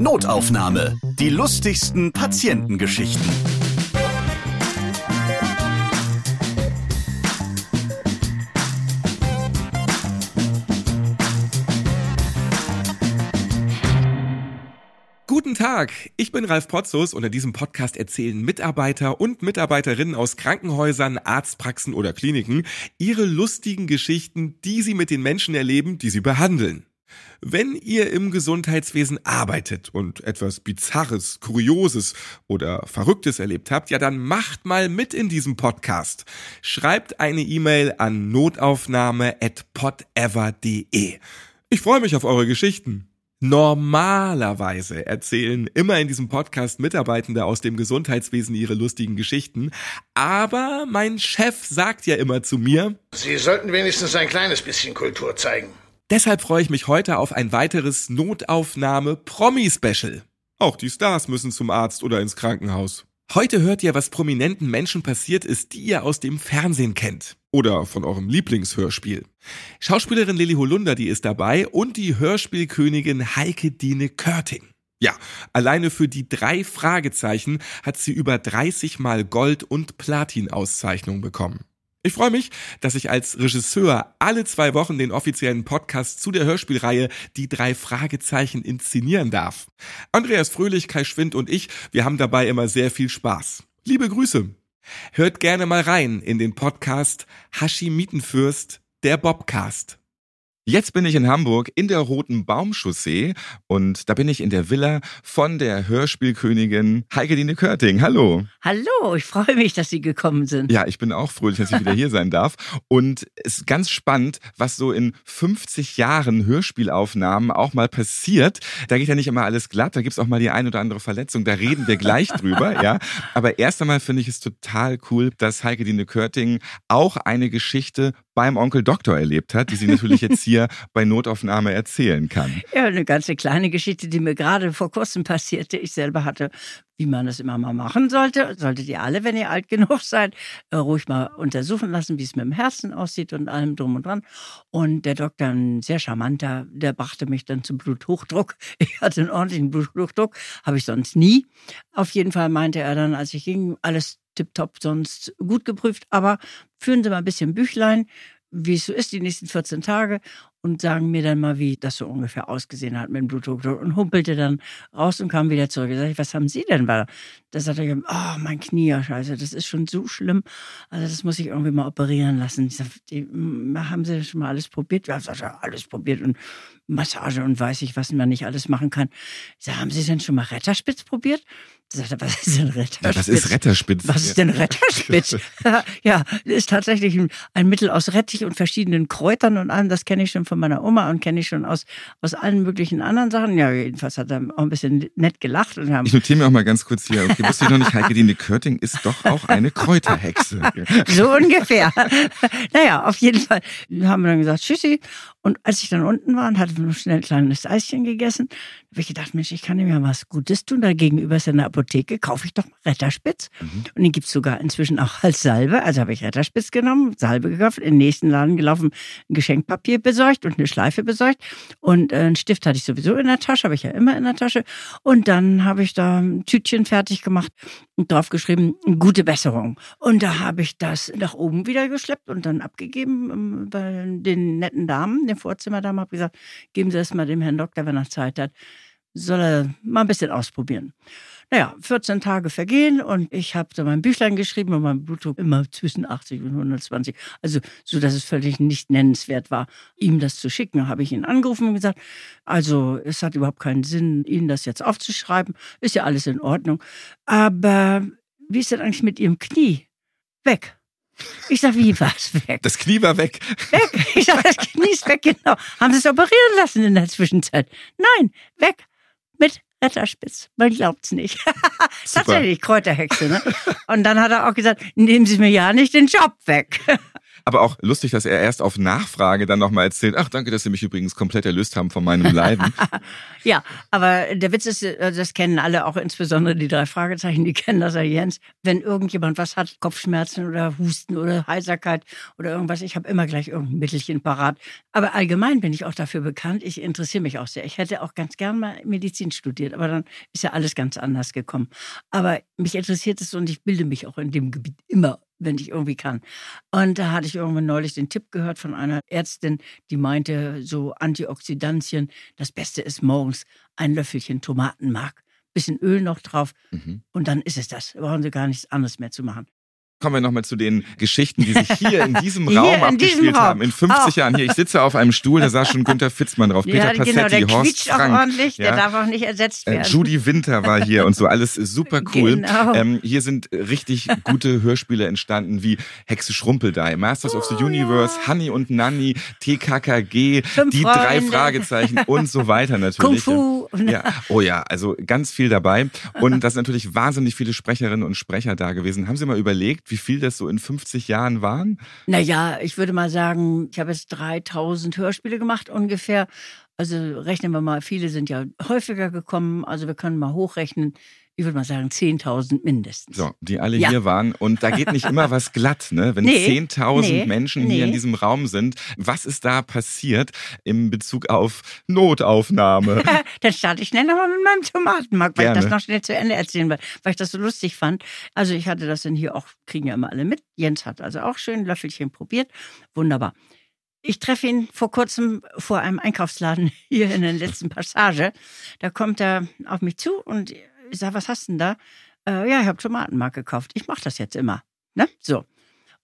Notaufnahme. Die lustigsten Patientengeschichten. Guten Tag, ich bin Ralf Potzus und in diesem Podcast erzählen Mitarbeiter und Mitarbeiterinnen aus Krankenhäusern, Arztpraxen oder Kliniken ihre lustigen Geschichten, die sie mit den Menschen erleben, die sie behandeln. Wenn ihr im Gesundheitswesen arbeitet und etwas Bizarres, Kurioses oder Verrücktes erlebt habt, ja dann macht mal mit in diesem Podcast. Schreibt eine E-Mail an notaufnahme.podever.de. Ich freue mich auf eure Geschichten. Normalerweise erzählen immer in diesem Podcast Mitarbeitende aus dem Gesundheitswesen ihre lustigen Geschichten, aber mein Chef sagt ja immer zu mir, Sie sollten wenigstens ein kleines bisschen Kultur zeigen. Deshalb freue ich mich heute auf ein weiteres Notaufnahme-Promi-Special. Auch die Stars müssen zum Arzt oder ins Krankenhaus. Heute hört ihr, was prominenten Menschen passiert ist, die ihr aus dem Fernsehen kennt. Oder von eurem Lieblingshörspiel. Schauspielerin Lilly Holunder, die ist dabei und die Hörspielkönigin Heike Dine Körting. Ja, alleine für die drei Fragezeichen hat sie über 30 Mal Gold- und Platin-Auszeichnungen bekommen. Ich freue mich, dass ich als Regisseur alle zwei Wochen den offiziellen Podcast zu der Hörspielreihe Die drei Fragezeichen inszenieren darf. Andreas Fröhlich, Kai Schwind und ich, wir haben dabei immer sehr viel Spaß. Liebe Grüße. Hört gerne mal rein in den Podcast Hashimitenfürst, der Bobcast. Jetzt bin ich in Hamburg in der Roten Baumchaussee und da bin ich in der Villa von der Hörspielkönigin Heike Dine Körting. Hallo. Hallo, ich freue mich, dass Sie gekommen sind. Ja, ich bin auch fröhlich, dass ich wieder hier sein darf. Und es ist ganz spannend, was so in 50 Jahren Hörspielaufnahmen auch mal passiert. Da geht ja nicht immer alles glatt, da gibt's auch mal die ein oder andere Verletzung. Da reden wir gleich drüber, ja. Aber erst einmal finde ich es total cool, dass Heike Dine Körting auch eine Geschichte beim Onkel Doktor erlebt hat, die sie natürlich jetzt hier bei Notaufnahme erzählen kann. Ja, eine ganze kleine Geschichte, die mir gerade vor kurzem passierte. Ich selber hatte, wie man das immer mal machen sollte, solltet ihr alle, wenn ihr alt genug seid, äh, ruhig mal untersuchen lassen, wie es mit dem Herzen aussieht und allem drum und dran. Und der Doktor, ein sehr charmanter, der brachte mich dann zum Bluthochdruck. Ich hatte einen ordentlichen Bluthochdruck, habe ich sonst nie. Auf jeden Fall meinte er dann, als ich ging, alles tipptopp, sonst gut geprüft, aber führen Sie mal ein bisschen Büchlein, wie es so ist die nächsten 14 Tage und sagen mir dann mal, wie das so ungefähr ausgesehen hat mit dem Blutdruck und humpelte dann raus und kam wieder zurück. Da sag ich, was haben Sie denn? Da sagte er, oh, mein Knie, scheiße, das ist schon so schlimm. Also das muss ich irgendwie mal operieren lassen. Ich sag, die, haben Sie schon mal alles probiert? Ja, sag, ja, alles probiert und Massage und weiß ich, was man nicht alles machen kann. Ich sag, haben Sie denn schon mal Retterspitz probiert? Sagt er, was ist denn Retterspitz? Ja, was ist Retterspitz? Was ist denn Retterspitz? ja, ist tatsächlich ein, ein Mittel aus Rettich und verschiedenen Kräutern und allem. Das kenne ich schon von meiner Oma und kenne ich schon aus, aus allen möglichen anderen Sachen. Ja, jedenfalls hat er auch ein bisschen nett gelacht. Und haben ich notiere mir auch mal ganz kurz hier. Okay, wusste ich noch nicht, Heike Dine Körting ist doch auch eine Kräuterhexe. so ungefähr. naja, auf jeden Fall haben wir dann gesagt, tschüssi. Und als ich dann unten war und hatte noch schnell ein kleines Eischen gegessen, habe ich gedacht, Mensch, ich kann ihm ja was Gutes tun. Da gegenüber ist eine Apotheke, kaufe ich doch mal Retterspitz. Mhm. Und den gibt's sogar inzwischen auch als Salbe. Also habe ich Retterspitz genommen, Salbe gekauft, in den nächsten Laden gelaufen, ein Geschenkpapier besorgt und eine Schleife besorgt. Und äh, einen Stift hatte ich sowieso in der Tasche, habe ich ja immer in der Tasche. Und dann habe ich da ein Tütchen fertig gemacht und drauf geschrieben, gute Besserung. Und da habe ich das nach oben wieder geschleppt und dann abgegeben ähm, bei den netten Damen, den Vorzimmerdamen, habe gesagt, geben Sie das mal dem Herrn Doktor, wenn er Zeit hat soll er mal ein bisschen ausprobieren. Naja, 14 Tage vergehen und ich habe da mein Büchlein geschrieben und mein Blutdruck immer zwischen 80 und 120. Also so, dass es völlig nicht nennenswert war, ihm das zu schicken. Da habe ich ihn angerufen und gesagt, also es hat überhaupt keinen Sinn, Ihnen das jetzt aufzuschreiben. Ist ja alles in Ordnung. Aber wie ist denn eigentlich mit Ihrem Knie? Weg. Ich sag, wie war's weg? Das Knie war weg. Weg. Ich sag, das Knie ist weg, genau. Haben Sie es operieren lassen in der Zwischenzeit? Nein, weg mit Retterspitz. Man glaubt's nicht. Tatsächlich, Kräuterhexe. Ne? Und dann hat er auch gesagt, nehmen Sie mir ja nicht den Job weg. Aber auch lustig, dass er erst auf Nachfrage dann nochmal erzählt, ach danke, dass Sie mich übrigens komplett erlöst haben von meinem Leiden. ja, aber der Witz ist, äh, das kennen alle, auch insbesondere die drei Fragezeichen, die kennen das ja Jens. Wenn irgendjemand was hat, Kopfschmerzen oder Husten oder Heiserkeit oder irgendwas, ich habe immer gleich irgendein Mittelchen parat. Aber allgemein bin ich auch dafür bekannt, ich interessiere mich auch sehr. Ich hätte auch ganz gern mal Medizin studiert, aber dann ist ja alles ganz anders gekommen. Aber mich interessiert es und ich bilde mich auch in dem Gebiet immer wenn ich irgendwie kann. Und da hatte ich irgendwann neulich den Tipp gehört von einer Ärztin, die meinte, so Antioxidantien, das Beste ist morgens ein Löffelchen Tomatenmark, bisschen Öl noch drauf mhm. und dann ist es das. Da brauchen Sie gar nichts anderes mehr zu machen. Kommen wir nochmal zu den Geschichten, die sich hier in diesem Raum in abgespielt diesem haben. In 50 auch. Jahren hier. Ich sitze auf einem Stuhl, da saß schon Günther Fitzmann drauf, Peter ja, genau, Passetti, der Horst Frank. Auch ordentlich, ja. Der darf auch nicht ersetzt äh, werden. Judy Winter war hier und so, alles super cool. Genau. Ähm, hier sind richtig gute Hörspiele entstanden, wie Hexe Schrumpeldei, Masters oh, of the oh, Universe, ja. Honey und Nanny, TKKG, Fünf die Freunde. drei Fragezeichen und so weiter natürlich. Kung Fu. Ja. Oh ja, also ganz viel dabei. Und das sind natürlich wahnsinnig viele Sprecherinnen und Sprecher da gewesen. Haben Sie mal überlegt, wie viel das so in 50 Jahren waren? Naja, ich würde mal sagen, ich habe jetzt 3000 Hörspiele gemacht ungefähr. Also rechnen wir mal, viele sind ja häufiger gekommen. Also wir können mal hochrechnen ich würde mal sagen, 10.000 mindestens. So, die alle ja. hier waren. Und da geht nicht immer was glatt, ne? Wenn nee, 10.000 nee, Menschen nee. hier in diesem Raum sind, was ist da passiert in Bezug auf Notaufnahme? Dann starte ich schnell nochmal mit meinem Tomatenmark, weil Gerne. ich das noch schnell zu Ende erzählen will, weil ich das so lustig fand. Also ich hatte das dann hier auch, kriegen ja immer alle mit. Jens hat also auch schön ein Löffelchen probiert. Wunderbar. Ich treffe ihn vor kurzem vor einem Einkaufsladen hier in der letzten Passage. Da kommt er auf mich zu und ich sage, was hast du denn da? Äh, ja, ich habe Tomatenmark gekauft. Ich mache das jetzt immer. Ne? So.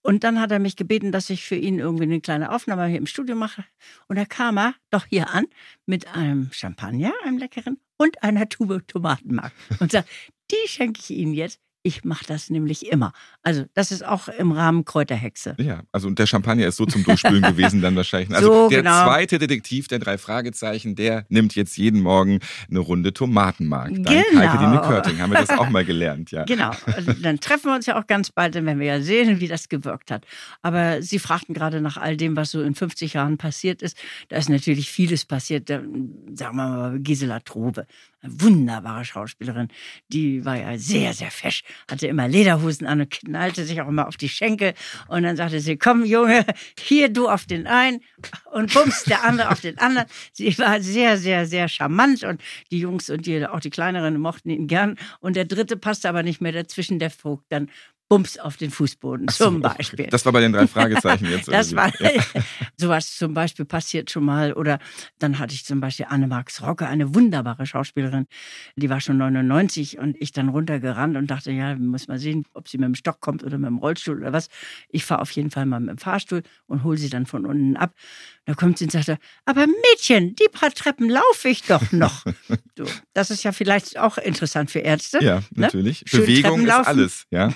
Und dann hat er mich gebeten, dass ich für ihn irgendwie eine kleine Aufnahme hier im Studio mache. Und da kam er doch hier an mit einem Champagner, einem leckeren, und einer Tube Tomatenmark. Und sagt, die schenke ich Ihnen jetzt. Ich mache das nämlich immer. Also das ist auch im Rahmen Kräuterhexe. Ja, also der Champagner ist so zum Durchspülen gewesen dann wahrscheinlich. Also so, der genau. zweite Detektiv der drei Fragezeichen, der nimmt jetzt jeden Morgen eine Runde Tomatenmark. Dank genau. Heike Körting haben wir das auch mal gelernt, ja. Genau. Also dann treffen wir uns ja auch ganz bald, dann werden wir ja sehen, wie das gewirkt hat. Aber Sie fragten gerade nach all dem, was so in 50 Jahren passiert ist. Da ist natürlich vieles passiert. Sagen wir mal Gisela Trobe, eine wunderbare Schauspielerin. Die war ja sehr, sehr fesch hatte immer Lederhosen an und knallte sich auch immer auf die Schenkel. Und dann sagte sie, komm Junge, hier du auf den einen und bums, der andere auf den anderen. Sie war sehr, sehr, sehr charmant und die Jungs und die, auch die Kleineren mochten ihn gern. Und der dritte passte aber nicht mehr dazwischen, der Vogt. Dann Bums auf den Fußboden so, zum Beispiel. Das war bei den drei Fragezeichen jetzt. das war ja. sowas zum Beispiel passiert schon mal. Oder dann hatte ich zum Beispiel Anne-Marx Rocke, eine wunderbare Schauspielerin. Die war schon 99 und ich dann runtergerannt und dachte, ja, muss mal sehen, ob sie mit dem Stock kommt oder mit dem Rollstuhl oder was. Ich fahre auf jeden Fall mal mit dem Fahrstuhl und hole sie dann von unten ab. Da kommt sie und sagt, aber Mädchen, die paar Treppen laufe ich doch noch. so, das ist ja vielleicht auch interessant für Ärzte. Ja, ne? natürlich. Ne? Bewegung ist alles, ja.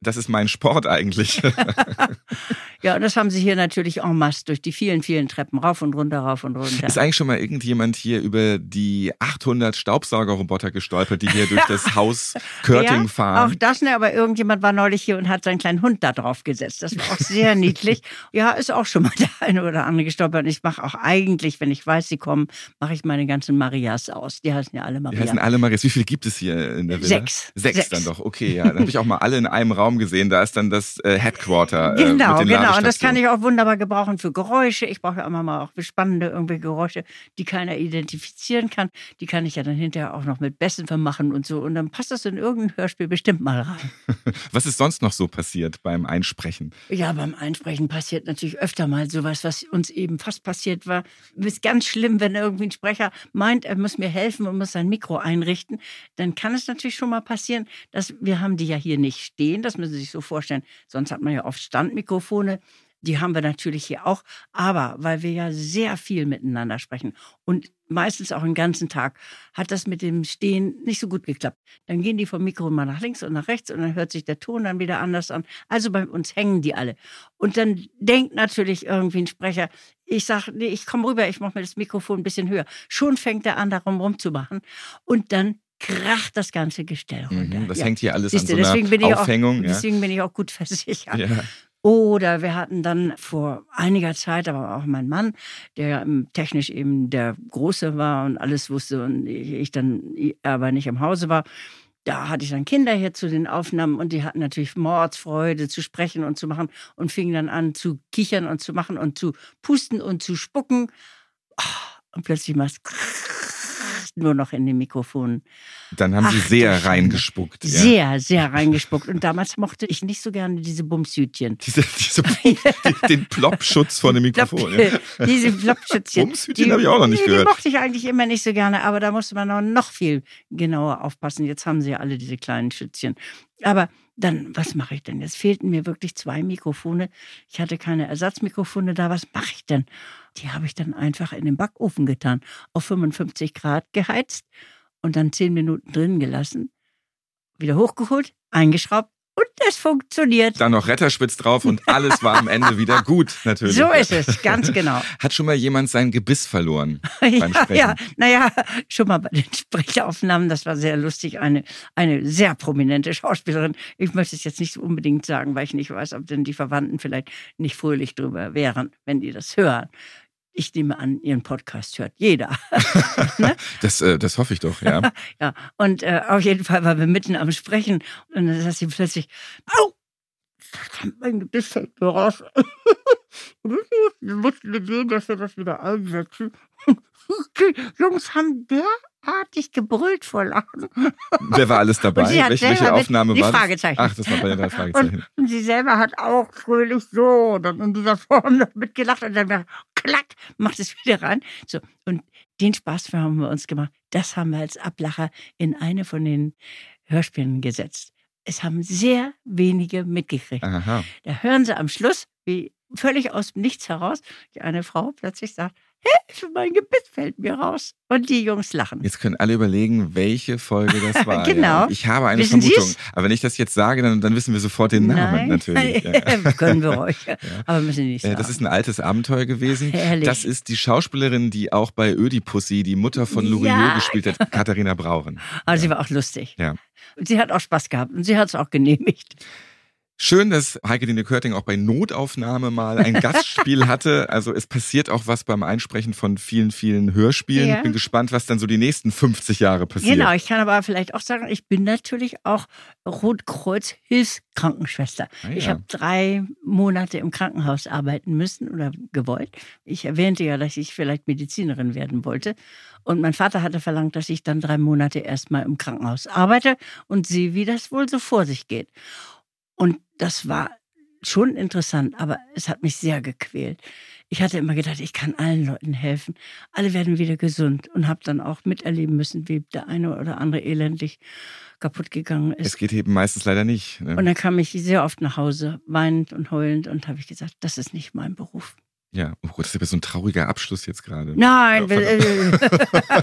Das ist mein Sport eigentlich. ja, und das haben sie hier natürlich en masse durch die vielen, vielen Treppen rauf und runter, rauf und runter. Ist eigentlich schon mal irgendjemand hier über die 800 Staubsaugerroboter gestolpert, die hier durch das Haus Körting ja, fahren? Auch das, ne, aber irgendjemand war neulich hier und hat seinen kleinen Hund da drauf gesetzt. Das war auch sehr niedlich. Ja, ist auch schon mal der eine oder andere gestolpert. Und ich mache auch eigentlich, wenn ich weiß, sie kommen, mache ich meine ganzen Marias aus. Die heißen ja alle Marias. Die heißen alle Marias. Wie viele gibt es hier in der Villa? Sechs. Sechs, Sechs. dann doch. Okay, ja. Dann habe ich auch mal alle in einem Raum Raum gesehen, da ist dann das äh, Headquarter. Äh, genau, genau. Und das kann ich auch wunderbar gebrauchen für Geräusche. Ich brauche ja immer mal auch spannende irgendwie Geräusche, die keiner identifizieren kann. Die kann ich ja dann hinterher auch noch mit Bässen vermachen und so. Und dann passt das in irgendein Hörspiel bestimmt mal rein. was ist sonst noch so passiert beim Einsprechen? Ja, beim Einsprechen passiert natürlich öfter mal sowas, was uns eben fast passiert war. Es ist ganz schlimm, wenn irgendwie ein Sprecher meint, er muss mir helfen und muss sein Mikro einrichten. Dann kann es natürlich schon mal passieren, dass wir haben die ja hier nicht stehen. Das müssen Sie sich so vorstellen. Sonst hat man ja oft Standmikrofone. Die haben wir natürlich hier auch. Aber weil wir ja sehr viel miteinander sprechen und meistens auch den ganzen Tag, hat das mit dem Stehen nicht so gut geklappt. Dann gehen die vom Mikro mal nach links und nach rechts und dann hört sich der Ton dann wieder anders an. Also bei uns hängen die alle. Und dann denkt natürlich irgendwie ein Sprecher, ich sage, nee, ich komme rüber, ich mache mir das Mikrofon ein bisschen höher. Schon fängt er an, darum rumzumachen. Und dann kracht das ganze Gestell runter. Mhm, das ja. hängt hier alles Siehste, an so einer Aufhängung. Auch, ja. Deswegen bin ich auch gut versichert. Ja. Oder wir hatten dann vor einiger Zeit, aber auch mein Mann, der technisch eben der Große war und alles wusste und ich dann aber nicht im Hause war, da hatte ich dann Kinder hier zu den Aufnahmen und die hatten natürlich Mordsfreude zu sprechen und zu machen und fingen dann an zu kichern und zu machen und zu pusten und zu spucken. Ah, und plötzlich machst nur noch in den Mikrofonen. Dann haben Sie sehr reingespuckt. Ja. Sehr, sehr reingespuckt. Und damals mochte ich nicht so gerne diese Bumshütchen. Diese, diese den Ploppschutz von dem Mikrofon. Plop, ja. Diese Ploppschützchen. Bumshütchen habe ich auch noch nicht die, gehört. Die mochte ich eigentlich immer nicht so gerne, aber da musste man noch, noch viel genauer aufpassen. Jetzt haben sie ja alle diese kleinen Schützchen. Aber dann, was mache ich denn? Jetzt fehlten mir wirklich zwei Mikrofone. Ich hatte keine Ersatzmikrofone da. Was mache ich denn? Die habe ich dann einfach in den Backofen getan, auf 55 Grad geheizt und dann zehn Minuten drin gelassen. Wieder hochgeholt, eingeschraubt es funktioniert. Dann noch Retterspitz drauf und alles war am Ende wieder gut, natürlich. So ist es, ganz genau. Hat schon mal jemand sein Gebiss verloren beim ja, Sprechen? Ja, naja, schon mal bei den Sprechaufnahmen, das war sehr lustig. Eine, eine sehr prominente Schauspielerin. Ich möchte es jetzt nicht unbedingt sagen, weil ich nicht weiß, ob denn die Verwandten vielleicht nicht fröhlich drüber wären, wenn die das hören. Ich nehme an, Ihren Podcast hört jeder. ne? das, äh, das hoffe ich doch, ja. ja, und äh, auf jeden Fall waren wir mitten am Sprechen und dann sagt sie plötzlich, au, mein Gebiss fällt mir raus. wir mussten sehen, dass wir das wieder einsetzen. Die Jungs haben derartig gebrüllt vor Lachen. Wer war alles dabei? Welche, welche Aufnahme war das? Fragezeichen. Ach, das war bei den drei Fragezeichen. Und, und, sie selber hat auch fröhlich so dann in dieser Form noch mitgelacht und dann klack, macht es wieder rein. So, und den Spaß haben wir uns gemacht. Das haben wir als Ablacher in eine von den Hörspielen gesetzt. Es haben sehr wenige mitgekriegt. Aha. Da hören sie am Schluss, wie völlig aus dem Nichts heraus, die eine Frau plötzlich sagt, Hilfe, mein Gebiss fällt mir raus. Und die Jungs lachen. Jetzt können alle überlegen, welche Folge das war. genau. Ja. Ich habe eine Wissen Vermutung. Sie's? Aber wenn ich das jetzt sage, dann, dann wissen wir sofort den Namen Nein. natürlich. Ja. Können wir euch. Aber müssen nicht sagen. Das ist ein altes Abenteuer gewesen. Herrlich. Das ist die Schauspielerin, die auch bei Ödipussy die Mutter von Loriot Ja. gespielt hat, Katharina Brauren. Aber sie war auch lustig. Ja. Und sie hat auch Spaß gehabt und sie hat es auch genehmigt. Schön, dass Heike Dine Körting auch bei Notaufnahme mal ein Gastspiel hatte. Also es passiert auch was beim Einsprechen von vielen, vielen Hörspielen. Ja. Ich bin gespannt, was dann so die nächsten 50 Jahre passiert. Genau, ich kann aber vielleicht auch sagen, ich bin natürlich auch Rotkreuz-Hilfskrankenschwester. Ah, Ich ja. habe drei Monate im Krankenhaus arbeiten müssen oder gewollt. Ich erwähnte ja, dass ich vielleicht Medizinerin werden wollte. Und mein Vater hatte verlangt, dass ich dann drei Monate erstmal im Krankenhaus arbeite und sehe, wie das wohl so vor sich geht. Und das war schon interessant, aber es hat mich sehr gequält. Ich hatte immer gedacht, ich kann allen Leuten helfen. Alle werden wieder gesund und habe dann auch miterleben müssen, wie der eine oder andere elendlich kaputt gegangen ist. Es geht eben meistens leider nicht. Ne? Und dann kam ich sehr oft nach Hause, weinend und heulend und habe ich gesagt, das ist nicht mein Beruf. Ja, oh Gott, das ist ja so ein trauriger Abschluss jetzt gerade. Nein, Ja, äh,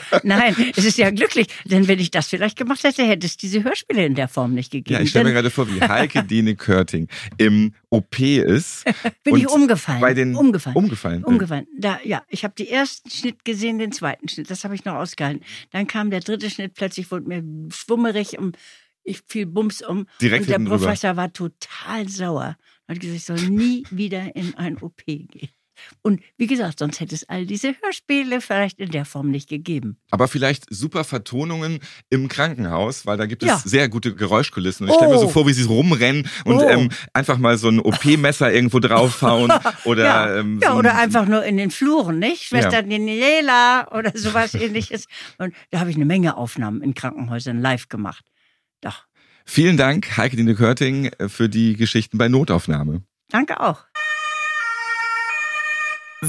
nein, es ist ja glücklich, denn wenn ich das vielleicht gemacht hätte, hätte es diese Hörspiele in der Form nicht gegeben. Ja, ich stelle mir gerade vor, wie Heike Dine Körting im OP ist. bin ich umgefallen. Bei den umgefallen. Umgefallen. Umgefallen. Da, ja, ich habe den ersten Schnitt gesehen, den zweiten Schnitt. Das habe ich noch ausgehalten. Dann kam der dritte Schnitt, plötzlich wurde mir schwummerig und ich fiel bums um. Direkt und der hinten rüber. Professor war total sauer. Er hat gesagt, ich soll nie wieder in ein OP gehen. Und wie gesagt, sonst hätte es all diese Hörspiele vielleicht in der Form nicht gegeben. Aber vielleicht super Vertonungen im Krankenhaus, weil da gibt es Ja. sehr gute Geräuschkulissen. Und ich stelle mir Oh. so vor, wie sie rumrennen und Oh. ähm, einfach mal so ein OP-Messer irgendwo draufhauen. Oder, ja, ähm, so oder einfach nur in den Fluren, nicht? Schwester Ja. Daniela oder sowas ähnliches. Und da habe ich eine Menge Aufnahmen in Krankenhäusern live gemacht. Doch. Vielen Dank, Heike Dine Körting, für die Geschichten bei Notaufnahme. Danke auch.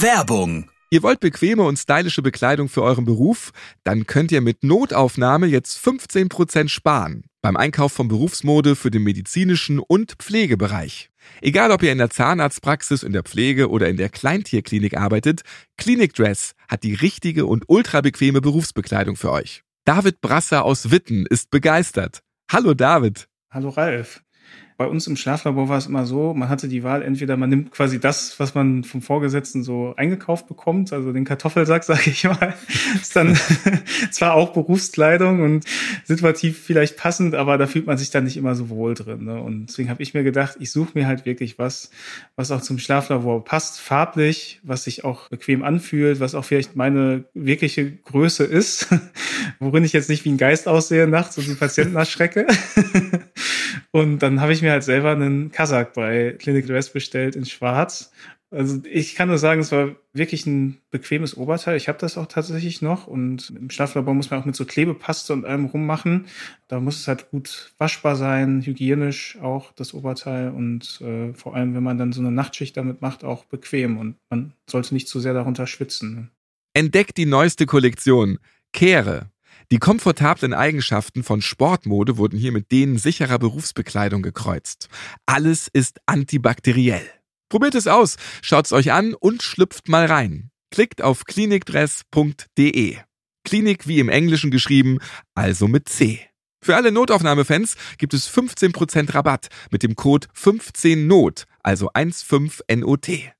Werbung. Ihr wollt bequeme und stylische Bekleidung für euren Beruf? Dann könnt ihr mit Notaufnahme jetzt 15% sparen. Beim Einkauf von Berufsmode für den medizinischen und Pflegebereich. Egal ob ihr in der Zahnarztpraxis, in der Pflege oder in der Kleintierklinik arbeitet, Clinic Dress hat die richtige und ultra bequeme Berufsbekleidung für euch. David Brasser aus Witten ist begeistert. Hallo David. Hallo Ralf. Bei uns im Schlaflabor war es immer so, man hatte die Wahl, entweder man nimmt quasi das, was man vom Vorgesetzten so eingekauft bekommt, also den Kartoffelsack, sage ich mal, ist dann zwar auch Berufskleidung und situativ vielleicht passend, aber da fühlt man sich dann nicht immer so wohl drin. Ne? Und deswegen habe ich mir gedacht, ich suche mir halt wirklich was, was auch zum Schlaflabor passt, farblich, was sich auch bequem anfühlt, was auch vielleicht meine wirkliche Größe ist, worin ich jetzt nicht wie ein Geist aussehe nachts und die Patienten erschrecke. und dann habe ich mir halt selber einen Kasak bei Clinic Dress bestellt in Schwarz. Also ich kann nur sagen, es war wirklich ein bequemes Oberteil. Ich habe das auch tatsächlich noch und im Schlaflabor muss man auch mit so Klebepaste und allem rummachen. Da muss es halt gut waschbar sein, hygienisch auch das Oberteil und äh, vor allem, wenn man dann so eine Nachtschicht damit macht, auch bequem und man sollte nicht zu sehr darunter schwitzen. Ne? Entdeckt die neueste Kollektion. Kehre. Die komfortablen Eigenschaften von Sportmode wurden hier mit denen sicherer Berufsbekleidung gekreuzt. Alles ist antibakteriell. Probiert es aus, schaut's euch an und schlüpft mal rein. Klickt auf klinikdress.de. Klinik wie im Englischen geschrieben, also mit C. Für alle Notaufnahmefans gibt es 15% Rabatt mit dem Code 15NOT, also 15NOT.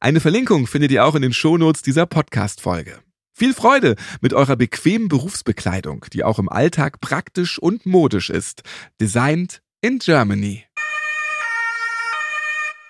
Eine Verlinkung findet ihr auch in den Shownotes dieser Podcast-Folge. Viel Freude mit eurer bequemen Berufsbekleidung, die auch im Alltag praktisch und modisch ist. Designed in Germany.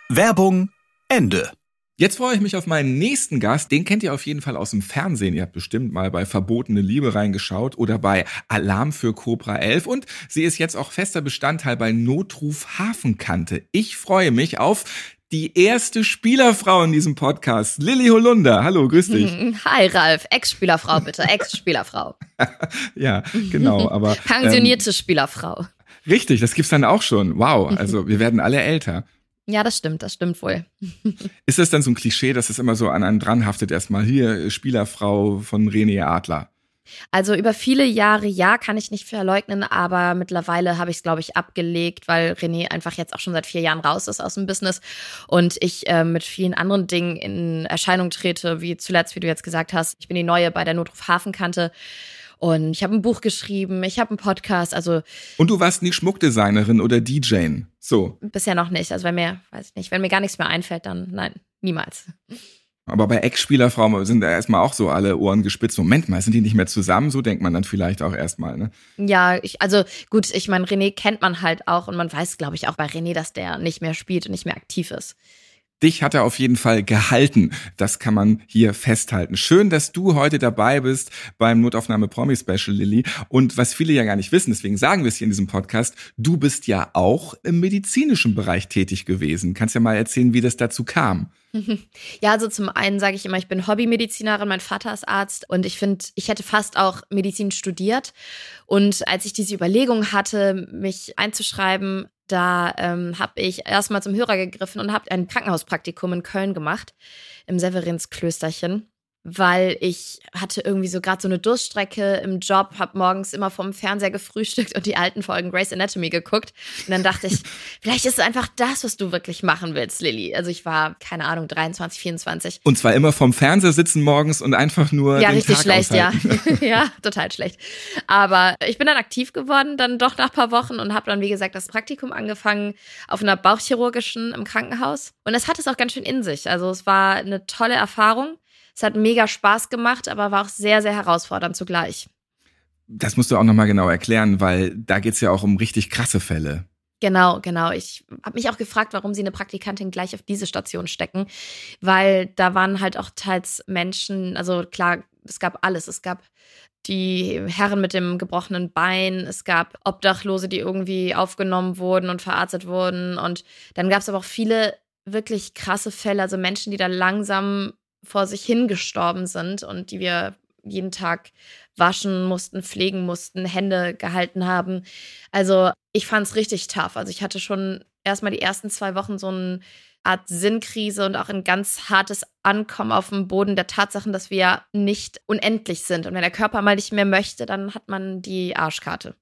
Werbung Ende. Jetzt freue ich mich auf meinen nächsten Gast. Den kennt ihr auf jeden Fall aus dem Fernsehen. Ihr habt bestimmt mal bei Verbotene Liebe reingeschaut oder bei Alarm für Cobra 11. Und sie ist jetzt auch fester Bestandteil bei Notruf Hafenkante. Ich freue mich auf die erste Spielerfrau in diesem Podcast, Lilly Holunder. Hallo, grüß dich. Hi Ralf, Ex-Spielerfrau bitte, Ex-Spielerfrau. ja, genau, aber pensionierte ähm, Spielerfrau. Richtig, das gibt's dann auch schon. Wow, also wir werden alle älter. Ja, das stimmt, das stimmt wohl. Ist das dann so ein Klischee, dass es immer so an einem dranhaftet, erstmal hier Spielerfrau von René Adler? Also über viele Jahre ja, kann ich nicht verleugnen, aber mittlerweile habe ich es, glaube ich, abgelegt, weil René einfach jetzt auch schon seit vier Jahren raus ist aus dem Business und ich äh, mit vielen anderen Dingen in Erscheinung trete, wie zuletzt, wie du jetzt gesagt hast, ich bin die Neue bei der Notruf Hafenkante. Und ich habe ein Buch geschrieben, ich habe einen Podcast, also. Und du warst nie Schmuckdesignerin oder DJin. So. Bisher noch nicht. Also wenn mir, weiß ich nicht, wenn mir gar nichts mehr einfällt, dann nein, niemals. Aber bei Ex-Spielerfrauen sind da erstmal auch so alle Ohren gespitzt. Moment mal, sind die nicht mehr zusammen? So denkt man dann vielleicht auch erstmal, ne? Ja, ich, also gut, ich meine, René kennt man halt auch und man weiß, glaube ich, auch bei René, dass der nicht mehr spielt und nicht mehr aktiv ist. Dich hat er auf jeden Fall gehalten. Das kann man hier festhalten. Schön, dass du heute dabei bist beim Notaufnahme Promi Special, Lilly. Und was viele ja gar nicht wissen, deswegen sagen wir es hier in diesem Podcast, du bist ja auch im medizinischen Bereich tätig gewesen. Kannst ja mal erzählen, wie das dazu kam. Ja, also zum einen sage ich immer, ich bin Hobbymedizinerin, mein Vater ist Arzt und ich finde, ich hätte fast auch Medizin studiert. Und als ich diese Überlegung hatte, mich einzuschreiben, da ähm, habe ich erstmal zum Hörer gegriffen und habe ein Krankenhauspraktikum in Köln gemacht, im Severinsklösterchen weil ich hatte irgendwie so gerade so eine Durststrecke im Job, habe morgens immer vom Fernseher gefrühstückt und die alten Folgen Grey's Anatomy geguckt. Und dann dachte ich, vielleicht ist es einfach das, was du wirklich machen willst, Lilly. Also ich war, keine Ahnung, 23, 24. Und zwar immer vom Fernseher sitzen morgens und einfach nur. Ja, richtig Tag schlecht, aushalten. ja. ja, total schlecht. Aber ich bin dann aktiv geworden, dann doch nach paar Wochen und habe dann, wie gesagt, das Praktikum angefangen auf einer Bauchchirurgischen im Krankenhaus. Und es hat es auch ganz schön in sich. Also es war eine tolle Erfahrung. Es hat mega Spaß gemacht, aber war auch sehr, sehr herausfordernd zugleich. Das musst du auch nochmal genau erklären, weil da geht's ja auch um richtig krasse Fälle. Genau, genau. Ich habe mich auch gefragt, warum sie eine Praktikantin gleich auf diese Station stecken, weil da waren halt auch teils Menschen, also klar, es gab alles. Es gab die Herren mit dem gebrochenen Bein, es gab Obdachlose, die irgendwie aufgenommen wurden und verarztet wurden und dann gab es aber auch viele wirklich krasse Fälle, also Menschen, die da langsam vor sich hingestorben sind und die wir jeden Tag waschen mussten, pflegen mussten, Hände gehalten haben. Also ich fand es richtig tough. Also ich hatte schon erstmal die ersten zwei Wochen so eine Art Sinnkrise und auch ein ganz hartes Ankommen auf dem Boden der Tatsachen, dass wir nicht unendlich sind. Und wenn der Körper mal nicht mehr möchte, dann hat man die Arschkarte.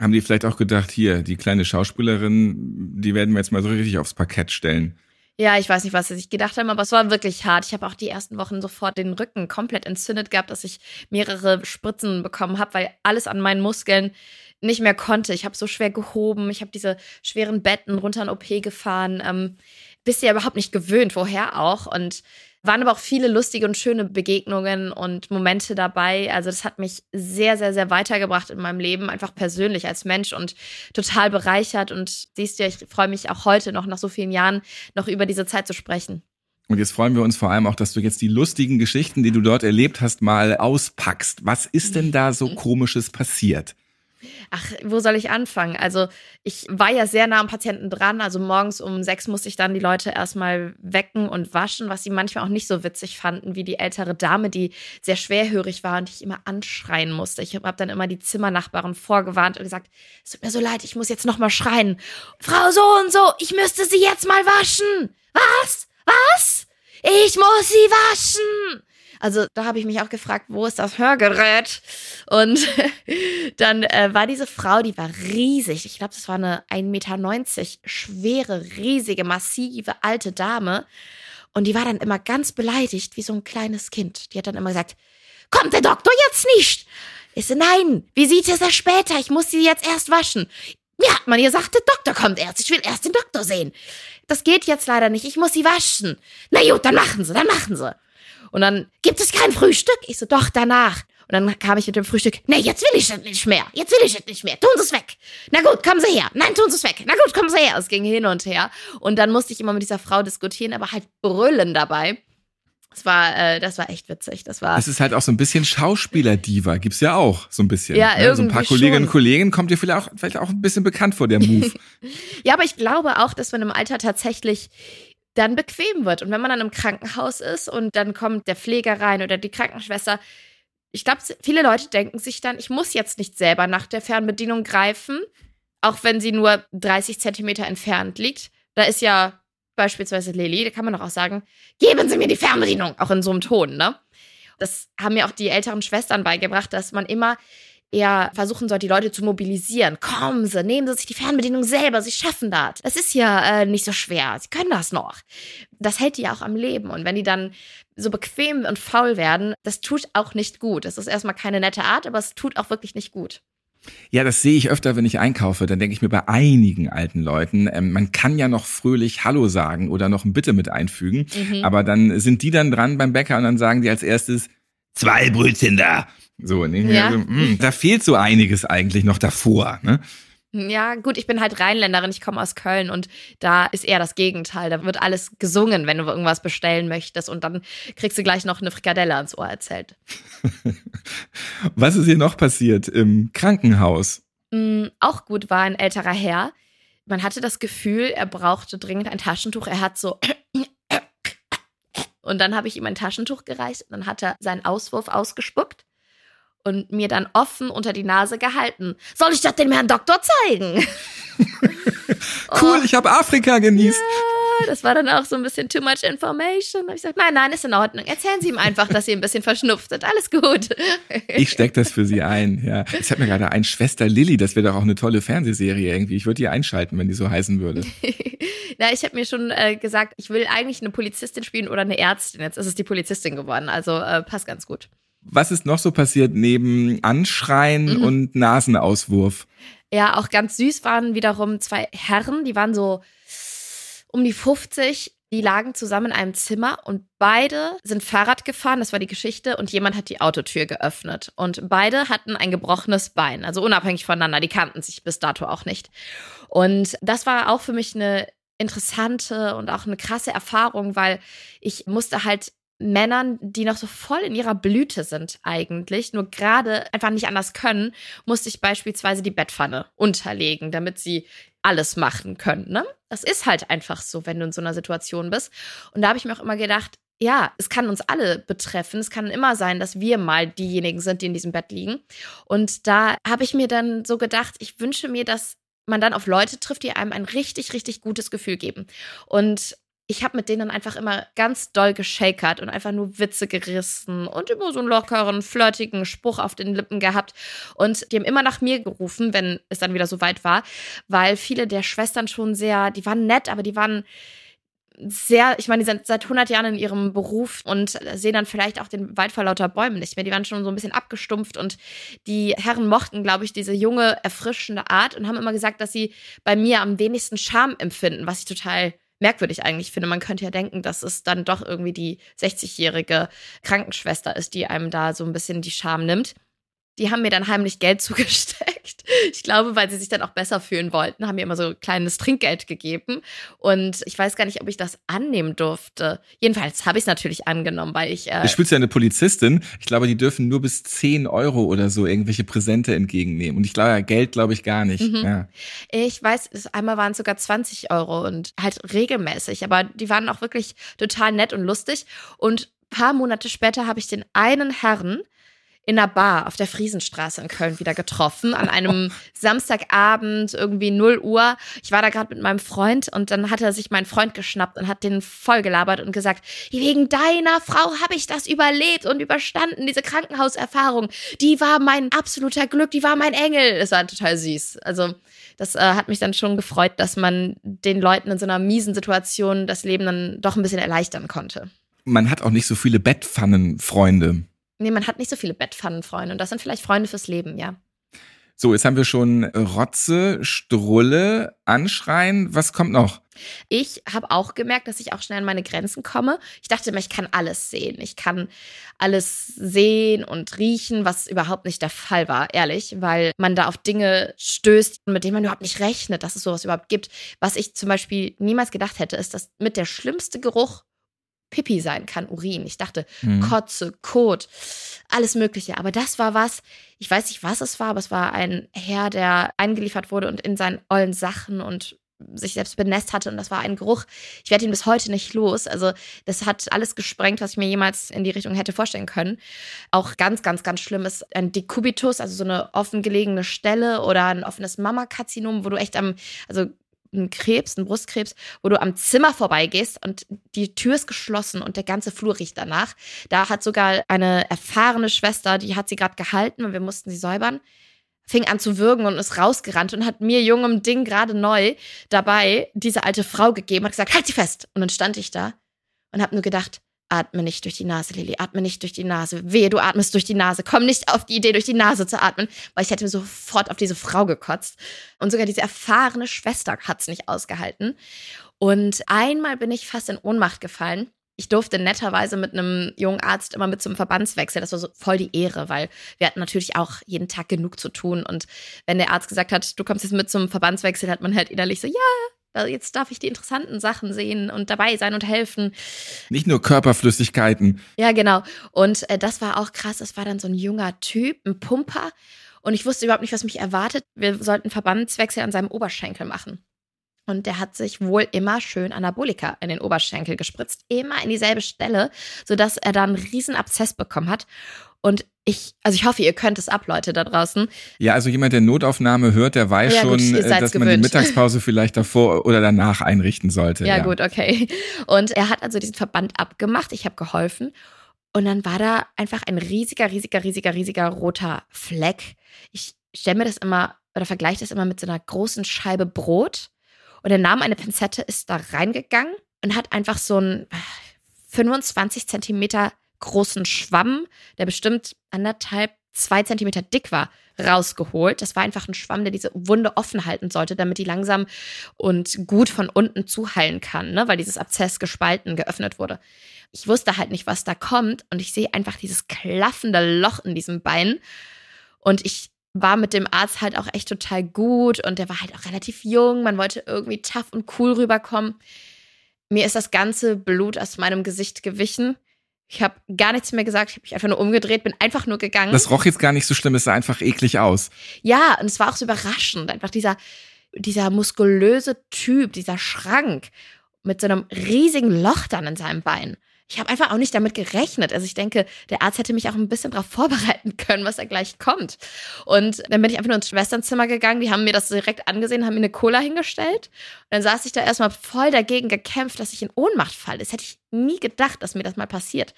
Haben die vielleicht auch gedacht, hier, die kleine Schauspielerin, die werden wir jetzt mal so richtig aufs Parkett stellen? Ja, ich weiß nicht, was sie sich gedacht haben, aber es war wirklich hart. Ich habe auch die ersten Wochen sofort den Rücken komplett entzündet gehabt, dass ich mehrere Spritzen bekommen habe, weil alles an meinen Muskeln nicht mehr konnte. Ich habe so schwer gehoben, ich habe diese schweren Betten runter in OP gefahren. Ähm, bist ja überhaupt nicht gewöhnt, woher auch. Und waren aber auch viele lustige und schöne Begegnungen und Momente dabei. Also das hat mich sehr, sehr, sehr weitergebracht in meinem Leben, einfach persönlich als Mensch und total bereichert. Und siehst du, ich freue mich auch heute noch nach so vielen Jahren noch über diese Zeit zu sprechen. Und jetzt freuen wir uns vor allem auch, dass du jetzt die lustigen Geschichten, die du dort erlebt hast, mal auspackst. Was ist denn da so komisches passiert? Ach, wo soll ich anfangen? Also ich war ja sehr nah am Patienten dran. Also morgens um sechs musste ich dann die Leute erstmal wecken und waschen, was sie manchmal auch nicht so witzig fanden, wie die ältere Dame, die sehr schwerhörig war und ich immer anschreien musste. Ich habe dann immer die Zimmernachbarin vorgewarnt und gesagt, es tut mir so leid, ich muss jetzt noch mal schreien. Frau so und so, ich müsste sie jetzt mal waschen. Was? Was? Ich muss sie waschen. Also da habe ich mich auch gefragt, wo ist das Hörgerät? Und dann äh, war diese Frau, die war riesig. Ich glaube, das war eine 1,90 Meter schwere, riesige, massive alte Dame. Und die war dann immer ganz beleidigt, wie so ein kleines Kind. Die hat dann immer gesagt, kommt der Doktor jetzt nicht? Ich so, nein, wie sieht es erst später? Ich muss sie jetzt erst waschen. Ja, man ihr sagte, Doktor kommt erst. Ich will erst den Doktor sehen. Das geht jetzt leider nicht. Ich muss sie waschen. Na gut, dann machen sie, dann machen sie. Und dann gibt es kein Frühstück. Ich so, doch, danach. Und dann kam ich mit dem Frühstück. Nee, jetzt will ich es nicht mehr. Jetzt will ich es nicht mehr. Tun Sie es weg. Na gut, kommen Sie her. Nein, tun Sie es weg. Na gut, kommen Sie her. Es ging hin und her. Und dann musste ich immer mit dieser Frau diskutieren, aber halt brüllen dabei. Das war, äh, das war echt witzig. Das war. Es ist halt auch so ein bisschen Schauspieler-Diva. Gibt's ja auch so ein bisschen. Ja, ne? So ein paar irgendwie Kolleginnen und. Kollegen kommt dir vielleicht auch, vielleicht auch ein bisschen bekannt vor, der Move. Ja, aber ich glaube auch, dass man im Alter tatsächlich dann bequem wird. Und wenn man dann im Krankenhaus ist und dann kommt der Pfleger rein oder die Krankenschwester, ich glaube, viele Leute denken sich dann, ich muss jetzt nicht selber nach der Fernbedienung greifen, auch wenn sie nur 30 Zentimeter entfernt liegt. Da ist ja beispielsweise Lilly, da kann man doch auch sagen, geben Sie mir die Fernbedienung, auch in so einem Ton, ne? Das haben mir auch die älteren Schwestern beigebracht, dass man immer eher versuchen soll, die Leute zu mobilisieren. Kommen Sie, nehmen Sie sich die Fernbedienung selber, Sie schaffen das. Das ist ja äh, nicht so schwer, Sie können das noch. Das hält die ja auch am Leben. Und wenn die dann so bequem und faul werden, das tut auch nicht gut. Das ist erstmal keine nette Art, aber es tut auch wirklich nicht gut. Ja, das sehe ich öfter, wenn ich einkaufe. Dann denke ich mir bei einigen alten Leuten, ähm, man kann ja noch fröhlich Hallo sagen oder noch ein Bitte mit einfügen. Mhm. Aber dann sind die dann dran beim Bäcker und dann sagen die als erstes, zwei Brötchen da. So, ne? Ja. Also, mh, da fehlt so einiges eigentlich noch davor. Ne? Ja, gut, ich bin halt Rheinländerin, ich komme aus Köln und da ist eher das Gegenteil. Da wird alles gesungen, wenn du irgendwas bestellen möchtest und dann kriegst du gleich noch eine Frikadelle ans Ohr erzählt. Was ist hier noch passiert im Krankenhaus? Mm, auch gut war ein älterer Herr. Man hatte das Gefühl, er brauchte dringend ein Taschentuch. Er hat so. Und dann habe ich ihm ein Taschentuch gereicht und dann hat er seinen Auswurf ausgespuckt und mir dann offen unter die Nase gehalten. Soll ich das dem Herrn Doktor zeigen? Cool, ich habe Afrika genießt. Ja, das war dann auch so ein bisschen too much information. Da habe ich gesagt, nein, nein, ist in Ordnung. Erzählen Sie ihm einfach, dass Sie ein bisschen verschnupft sind. Alles gut. Ich steck das für sie ein. Ja, es hat mir gerade ein Schwester Lilly. Das wäre doch auch eine tolle Fernsehserie irgendwie. Ich würde die einschalten, wenn die so heißen würde. Na, ich habe mir schon äh, gesagt, ich will eigentlich eine Polizistin spielen oder eine Ärztin. Jetzt ist es die Polizistin geworden. Also äh, passt ganz gut. Was ist noch so passiert neben Anschreien und Nasenauswurf? Ja, auch ganz süß waren wiederum zwei Herren, die waren so um die 50. Die lagen zusammen in einem Zimmer und beide sind Fahrrad gefahren, das war die Geschichte, und jemand hat die Autotür geöffnet. Und beide hatten ein gebrochenes Bein, also unabhängig voneinander, die kannten sich bis dato auch nicht. Und das war auch für mich eine interessante und auch eine krasse Erfahrung, weil ich musste halt Männern, die noch so voll in ihrer Blüte sind eigentlich, nur gerade einfach nicht anders können, musste ich beispielsweise die Bettpfanne unterlegen, damit sie alles machen können. Ne? Das ist halt einfach so, wenn du in so einer Situation bist. Und da habe ich mir auch immer gedacht, ja, es kann uns alle betreffen. Es kann immer sein, dass wir mal diejenigen sind, die in diesem Bett liegen. Und da habe ich mir dann so gedacht, ich wünsche mir, dass man dann auf Leute trifft, die einem ein richtig, richtig gutes Gefühl geben. Und ich habe mit denen einfach immer ganz doll geschakert und einfach nur Witze gerissen und immer so einen lockeren, flirtigen Spruch auf den Lippen gehabt. Und die haben immer nach mir gerufen, wenn es dann wieder so weit war, weil viele der Schwestern schon sehr, die waren nett, aber die waren sehr, ich meine, die sind seit 100 Jahren in ihrem Beruf und sehen dann vielleicht auch den Wald vor lauter Bäumen nicht mehr. Die waren schon so ein bisschen abgestumpft und die Herren mochten, glaube ich, diese junge, erfrischende Art und haben immer gesagt, dass sie bei mir am wenigsten Charme empfinden, was ich total merkwürdig eigentlich finde. Man könnte ja denken, dass es dann doch irgendwie die 60-jährige Krankenschwester ist, die einem da so ein bisschen die Scham nimmt. Die haben mir dann heimlich Geld zugesteckt. Ich glaube, weil sie sich dann auch besser fühlen wollten, haben mir immer so kleines Trinkgeld gegeben. Und ich weiß gar nicht, ob ich das annehmen durfte. Jedenfalls habe ich es natürlich angenommen, weil ich. Äh du spielst ja eine Polizistin. Ich glaube, die dürfen nur bis 10 Euro oder so irgendwelche Präsente entgegennehmen. Und ich glaube, Geld glaube ich gar nicht. Mhm. Ja. Ich weiß, einmal waren es sogar 20 Euro und halt regelmäßig. Aber die waren auch wirklich total nett und lustig. Und paar Monate später habe ich den einen Herrn, in einer Bar auf der Friesenstraße in Köln wieder getroffen, an einem Samstagabend, irgendwie 0 Uhr. Ich war da gerade mit meinem Freund und dann hat er sich mein Freund geschnappt und hat den vollgelabert und gesagt, wegen deiner Frau habe ich das überlebt und überstanden, diese Krankenhauserfahrung. Die war mein absoluter Glück, die war mein Engel. Es war total süß. Also das äh, hat mich dann schon gefreut, dass man den Leuten in so einer miesen Situation das Leben dann doch ein bisschen erleichtern konnte. Man hat auch nicht so viele Bettpfannenfreunde. Nee, man hat nicht so viele Bettpfannenfreunde und das sind vielleicht Freunde fürs Leben, ja. So, jetzt haben wir schon Rotze, Strulle, Anschreien. Was kommt noch? Ich habe auch gemerkt, dass ich auch schnell an meine Grenzen komme. Ich dachte immer, ich kann alles sehen. Ich kann alles sehen und riechen, was überhaupt nicht der Fall war, ehrlich, weil man da auf Dinge stößt, mit denen man überhaupt nicht rechnet, dass es sowas überhaupt gibt. Was ich zum Beispiel niemals gedacht hätte, ist, dass mit der schlimmste Geruch Pipi sein kann, Urin. Ich dachte, mhm. Kotze, Kot, alles Mögliche. Aber das war was, ich weiß nicht, was es war, aber es war ein Herr, der eingeliefert wurde und in seinen ollen Sachen und sich selbst benässt hatte und das war ein Geruch. Ich werde ihn bis heute nicht los. Also das hat alles gesprengt, was ich mir jemals in die Richtung hätte vorstellen können. Auch ganz, ganz, ganz schlimm ist ein Dekubitus, also so eine offengelegene Stelle oder ein offenes Mammakarzinom, wo du echt am, also einen Krebs, einen Brustkrebs, wo du am Zimmer vorbeigehst und die Tür ist geschlossen und der ganze Flur riecht danach. Da hat sogar eine erfahrene Schwester, die hat sie gerade gehalten und wir mussten sie säubern, fing an zu würgen und ist rausgerannt und hat mir jungem Ding gerade neu dabei diese alte Frau gegeben und gesagt, halt sie fest. Und dann stand ich da und habe nur gedacht, Atme nicht durch die Nase, Lilly. Atme nicht durch die Nase. Wehe, du atmest durch die Nase. Komm nicht auf die Idee, durch die Nase zu atmen, weil ich hätte sofort auf diese Frau gekotzt. Und sogar diese erfahrene Schwester hat es nicht ausgehalten. Und einmal bin ich fast in Ohnmacht gefallen. Ich durfte netterweise mit einem jungen Arzt immer mit zum Verbandswechsel. Das war so voll die Ehre, weil wir hatten natürlich auch jeden Tag genug zu tun. Und wenn der Arzt gesagt hat, du kommst jetzt mit zum Verbandswechsel, hat man halt innerlich so, ja, Jetzt darf ich die interessanten Sachen sehen und dabei sein und helfen. Nicht nur Körperflüssigkeiten. Ja, genau. Und äh, das war auch krass. Das war dann so ein junger Typ, ein Pumper. Und ich wusste überhaupt nicht, was mich erwartet. Wir sollten Verbandswechsel an seinem Oberschenkel machen. Und der hat sich wohl immer schön Anabolika in den Oberschenkel gespritzt. Immer in dieselbe Stelle, sodass er da einen riesen Abszess bekommen hat. Und ich, also ich hoffe, ihr könnt es ab, Leute da draußen. Ja, also jemand, der Notaufnahme hört, der weiß ja, schon, gut, äh, dass gewöhnt. man die Mittagspause vielleicht davor oder danach einrichten sollte. Ja, ja, gut, okay. Und er hat also diesen Verband abgemacht. Ich habe geholfen. Und dann war da einfach ein riesiger, riesiger, riesiger, riesiger roter Fleck. Ich stelle mir das immer oder vergleiche das immer mit so einer großen Scheibe Brot. Und er nahm eine Pinzette, ist da reingegangen und hat einfach so einen 25 Zentimeter großen Schwamm, der bestimmt anderthalb, zwei Zentimeter dick war, rausgeholt. Das war einfach ein Schwamm, der diese Wunde offen halten sollte, damit die langsam und gut von unten zuheilen kann, ne? weil dieses Abzess gespalten, geöffnet wurde. Ich wusste halt nicht, was da kommt und ich sehe einfach dieses klaffende Loch in diesem Bein und ich war mit dem Arzt halt auch echt total gut und der war halt auch relativ jung. Man wollte irgendwie tough und cool rüberkommen. Mir ist das ganze Blut aus meinem Gesicht gewichen. Ich habe gar nichts mehr gesagt, ich habe mich einfach nur umgedreht, bin einfach nur gegangen. Das roch jetzt gar nicht so schlimm, es sah einfach eklig aus. Ja, und es war auch so überraschend, einfach dieser, dieser muskulöse Typ, dieser Schrank mit so einem riesigen Loch dann in seinem Bein ich habe einfach auch nicht damit gerechnet. Also ich denke, der Arzt hätte mich auch ein bisschen darauf vorbereiten können, was da gleich kommt. Und dann bin ich einfach nur ins Schwesternzimmer gegangen. Die haben mir das direkt angesehen, haben mir eine Cola hingestellt. Und dann saß ich da erstmal voll dagegen gekämpft, dass ich in Ohnmacht falle. Das hätte ich nie gedacht, dass mir das mal passiert.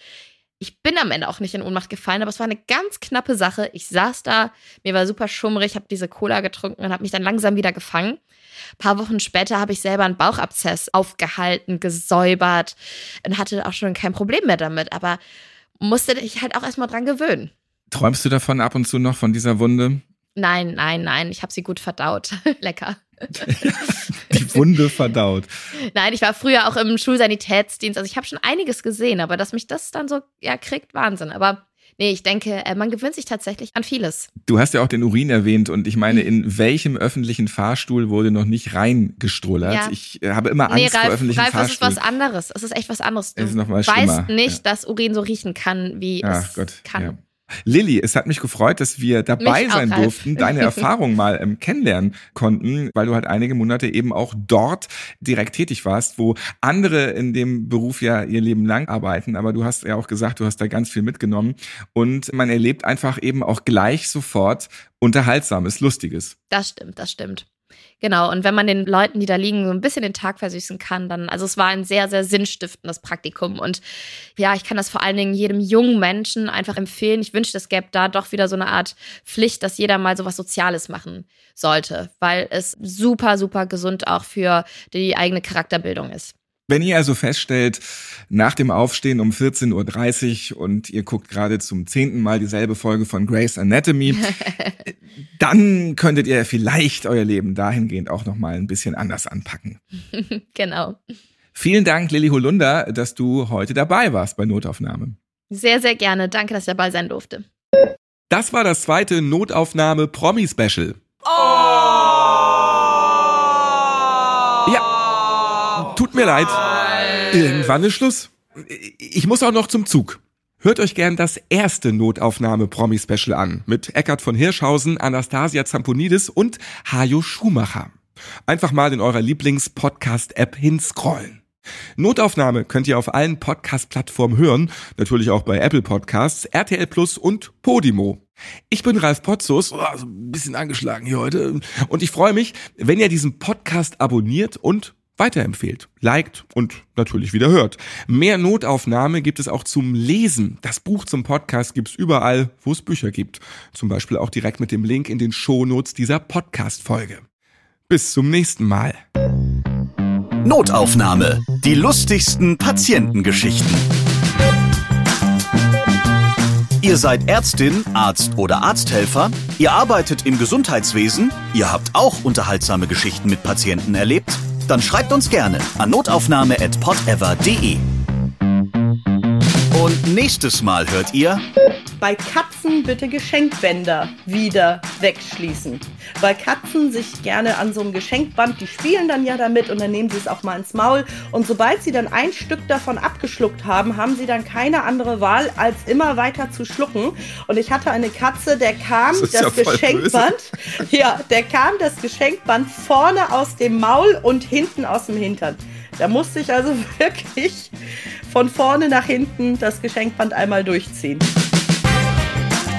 Ich bin am Ende auch nicht in Ohnmacht gefallen, aber es war eine ganz knappe Sache. Ich saß da, mir war super schummrig, habe diese Cola getrunken und habe mich dann langsam wieder gefangen. Ein paar Wochen später habe ich selber einen Bauchabzess aufgehalten, gesäubert und hatte auch schon kein Problem mehr damit, aber musste dich halt auch erstmal dran gewöhnen. Träumst du davon ab und zu noch von dieser Wunde? Nein, nein, nein, ich habe sie gut verdaut. Lecker. Die Wunde verdaut. Nein, ich war früher auch im Schulsanitätsdienst. Also ich habe schon einiges gesehen, aber dass mich das dann so ja kriegt, Wahnsinn. Aber nee, ich denke, äh, man gewöhnt sich tatsächlich an vieles. Du hast ja auch den Urin erwähnt und ich meine, in welchem öffentlichen Fahrstuhl wurde noch nicht reingestrullert? Ja. Ich äh, habe immer Angst nee, vor Ralf, öffentlichen Ralf, es ist was anderes. Es ist echt was anderes. Du Es ist noch mal weißt schlimmer, nicht, ja. dass Urin so riechen kann, wie Ach es Gott. kann. Ja. Lilly, es hat mich gefreut, dass wir dabei sein Ralf. durften, deine Erfahrung mal ähm, kennenlernen konnten, weil du halt einige Monate eben auch dort direkt tätig warst, wo andere in dem Beruf ja ihr Leben lang arbeiten. Aber du hast ja auch gesagt, du hast da ganz viel mitgenommen und man erlebt einfach eben auch gleich sofort Unterhaltsames, Lustiges. Das stimmt, das stimmt. Genau, und wenn man den Leuten, die da liegen, so ein bisschen den Tag versüßen kann, dann, also es war ein sehr, sehr sinnstiftendes Praktikum. Und ja, ich kann das vor allen Dingen jedem jungen Menschen einfach empfehlen. Ich wünschte, es gäbe da doch wieder so eine Art Pflicht, dass jeder mal so was Soziales machen sollte, weil es super, super gesund auch für die eigene Charakterbildung ist. Wenn ihr also feststellt, nach dem Aufstehen um 14.30 Uhr und ihr guckt gerade zum zehnten Mal dieselbe Folge von Grey's Anatomy, dann könntet ihr vielleicht euer Leben dahingehend auch nochmal ein bisschen anders anpacken. Genau. Vielen Dank, Lilly Holunder, dass du heute dabei warst bei Notaufnahme. Sehr, sehr gerne. Danke, dass ich dabei sein durfte. Das war das zweite Notaufnahme Promi Special. Ja, tut mir leid. Irgendwann ist Schluss. Ich muss auch noch zum Zug. Hört euch gern das erste Notaufnahme Promi Special an mit Eckart von Hirschhausen, Anastasia Zamponidis und Hajo Schumacher. Einfach mal in eurer Lieblings-Podcast-App hinscrollen. Notaufnahme könnt ihr auf allen Podcast-Plattformen hören, natürlich auch bei Apple Podcasts, RTL Plus und Podimo. Ich bin Ralf Potzus, oh, so ein bisschen angeschlagen hier heute, und ich freue mich, wenn ihr diesen Podcast abonniert und weiterempfehlt, liked und natürlich wieder hört. Mehr Notaufnahme gibt es auch zum Lesen. Das Buch zum Podcast gibt's überall, wo es Bücher gibt. Zum Beispiel auch direkt mit dem Link in den Shownotes dieser Podcast-Folge. Bis zum nächsten Mal. Notaufnahme. Die lustigsten Patientengeschichten. Ihr seid Ärztin, Arzt oder Arzthelfer, ihr arbeitet im Gesundheitswesen, ihr habt auch unterhaltsame Geschichten mit Patienten erlebt? Dann schreibt uns gerne an notaufnahme@podever.de. Und nächstes Mal hört ihr Bei Katzen bitte Geschenkbänder wieder wegschließen. Weil Katzen sich gerne an so einem Geschenkband, die spielen dann ja damit und dann nehmen sie es auch mal ins Maul. Und sobald sie dann ein Stück davon abgeschluckt haben, haben sie dann keine andere Wahl, als immer weiter zu schlucken. Und ich hatte eine Katze, der kam Das das, ja Geschenkband, ja, der kam das Geschenkband vorne aus dem Maul und hinten aus dem Hintern. Da musste ich also wirklich von vorne nach hinten das Geschenkband einmal durchziehen.